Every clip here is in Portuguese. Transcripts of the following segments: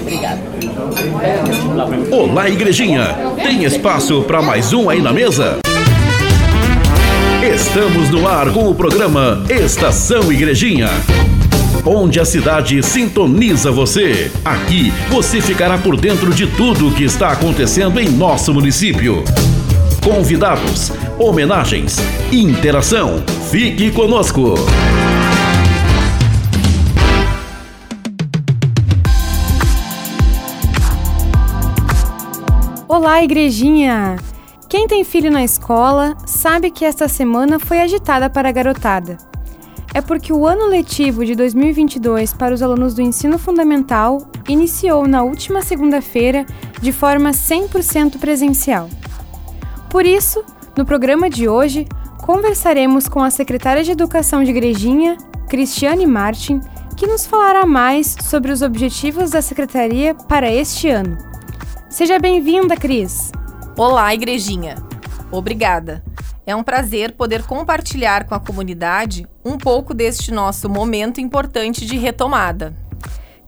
Obrigada. Olá, igrejinha. Tem espaço para mais um aí na mesa? Estamos no ar com o programa Estação Igrejinha. Onde a cidade sintoniza você. Aqui você ficará por dentro de tudo o que está acontecendo em nosso município. Convidados, homenagens, interação. Fique conosco. Olá, igrejinha! Quem tem filho na escola sabe que esta semana foi agitada para a garotada. É porque o ano letivo de 2022 para os alunos do ensino fundamental iniciou na última segunda-feira de forma 100% presencial. Por isso, no programa de hoje, conversaremos com a secretária de Educação de Igrejinha, Cristiane Martin, que nos falará mais sobre os objetivos da secretaria para este ano. Seja bem-vinda, Cris. Olá, igrejinha. Obrigada. É um prazer poder compartilhar com a comunidade um pouco deste nosso momento importante de retomada.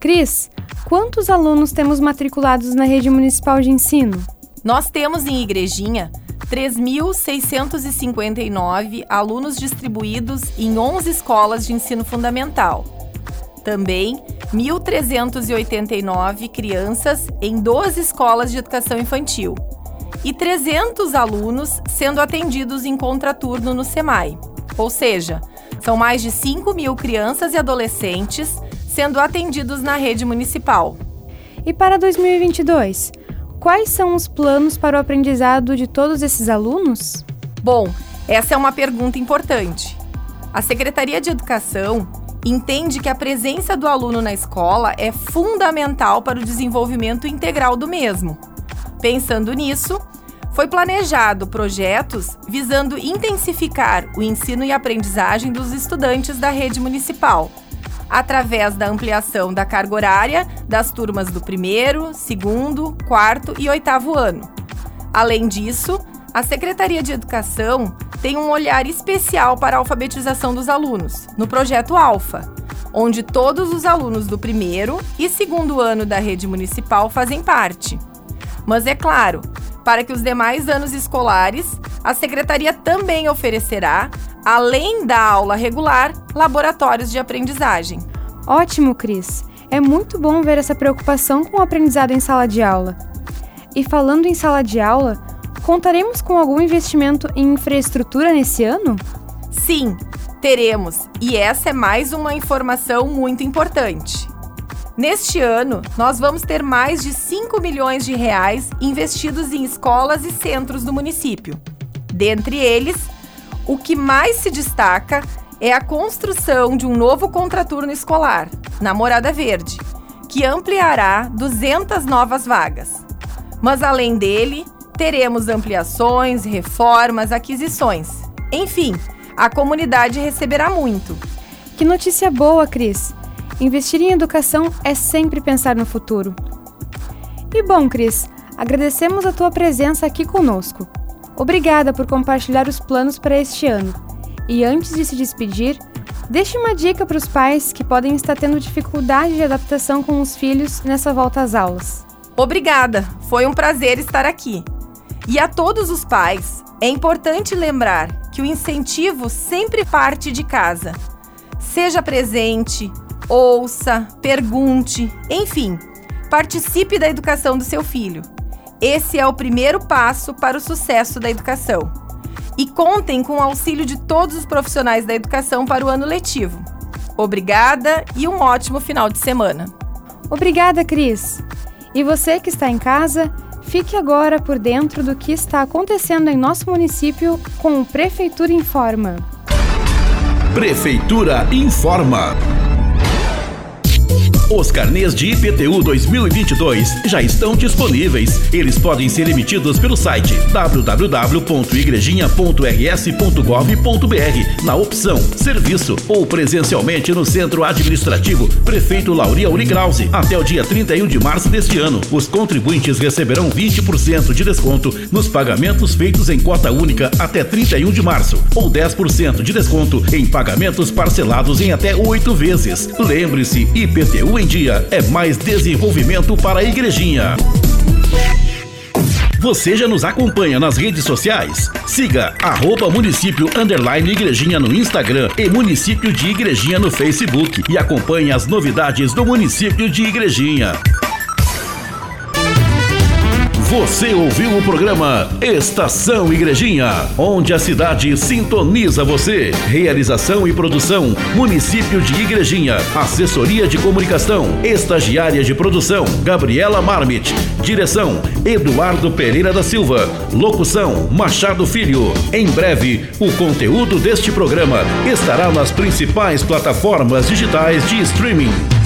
Cris, quantos alunos temos matriculados na rede municipal de ensino? Nós temos em Igrejinha 3.659 alunos distribuídos em 11 escolas de ensino fundamental. Também 1.389 crianças em 12 escolas de educação infantil e 300 alunos sendo atendidos em contraturno no SEMAI. Ou seja, são mais de 5 mil crianças e adolescentes sendo atendidos na rede municipal. E para 2022, quais são os planos para o aprendizado de todos esses alunos? Bom, essa é uma pergunta importante. A Secretaria de Educação entende que a presença do aluno na escola é fundamental para o desenvolvimento integral do mesmo. Pensando nisso, foi planejado projetos visando intensificar o ensino e aprendizagem dos estudantes da rede municipal, através da ampliação da carga horária das turmas do primeiro, segundo, quarto e oitavo ano. Além disso, a Secretaria de Educação tem um olhar especial para a alfabetização dos alunos, no projeto Alfa, onde todos os alunos do primeiro e segundo ano da rede municipal fazem parte. Mas é claro, para que os demais anos escolares, a secretaria também oferecerá, além da aula regular, laboratórios de aprendizagem. Ótimo, Cris! É muito bom ver essa preocupação com o aprendizado em sala de aula. E falando em sala de aula, Contaremos com algum investimento em infraestrutura nesse ano? Sim, teremos, e essa é mais uma informação muito importante. Neste ano, nós vamos ter mais de 5 milhões de reais investidos em escolas e centros do município. Dentre eles, o que mais se destaca é a construção de um novo contraturno escolar, na Morada Verde, que ampliará 200 novas vagas. Mas além dele, teremos ampliações, reformas, aquisições. Enfim, a comunidade receberá muito. Que notícia boa, Cris! Investir em educação é sempre pensar no futuro. E bom, Cris, agradecemos a tua presença aqui conosco. Obrigada por compartilhar os planos para este ano. E antes de se despedir, deixe uma dica para os pais que podem estar tendo dificuldade de adaptação com os filhos nessa volta às aulas. Obrigada, foi um prazer estar aqui. E a todos os pais, é importante lembrar que o incentivo sempre parte de casa. Seja presente, ouça, pergunte, enfim, participe da educação do seu filho. Esse é o primeiro passo para o sucesso da educação. E contem com o auxílio de todos os profissionais da educação para o ano letivo. Obrigada e um ótimo final de semana. Obrigada, Cris. E você que está em casa, Fique agora por dentro do que está acontecendo em nosso município com o Prefeitura Informa. Prefeitura Informa. Os carnês de IPTU 2022 já estão disponíveis. Eles podem ser emitidos pelo site www.igrejinha.rs.gov.br na opção Serviço ou presencialmente no Centro Administrativo Prefeito Lauria Unigrause até o dia 31 de março deste ano. Os contribuintes receberão 20% de desconto nos pagamentos feitos em cota única até 31 de março ou 10% de desconto em pagamentos parcelados em até oito vezes. Lembre-se, IPTU em dia é mais desenvolvimento para a igrejinha. Você já nos acompanha nas redes sociais? Siga arroba município underline igrejinha no Instagram e município de igrejinha no Facebook e acompanhe as novidades do município de igrejinha. Você ouviu o programa Estação Igrejinha, onde a cidade sintoniza você. Realização e produção: Município de Igrejinha. Assessoria de Comunicação, Estagiária de Produção: Gabriela Marmit. Direção: Eduardo Pereira da Silva. Locução: Machado Filho. Em breve, o conteúdo deste programa estará nas principais plataformas digitais de streaming.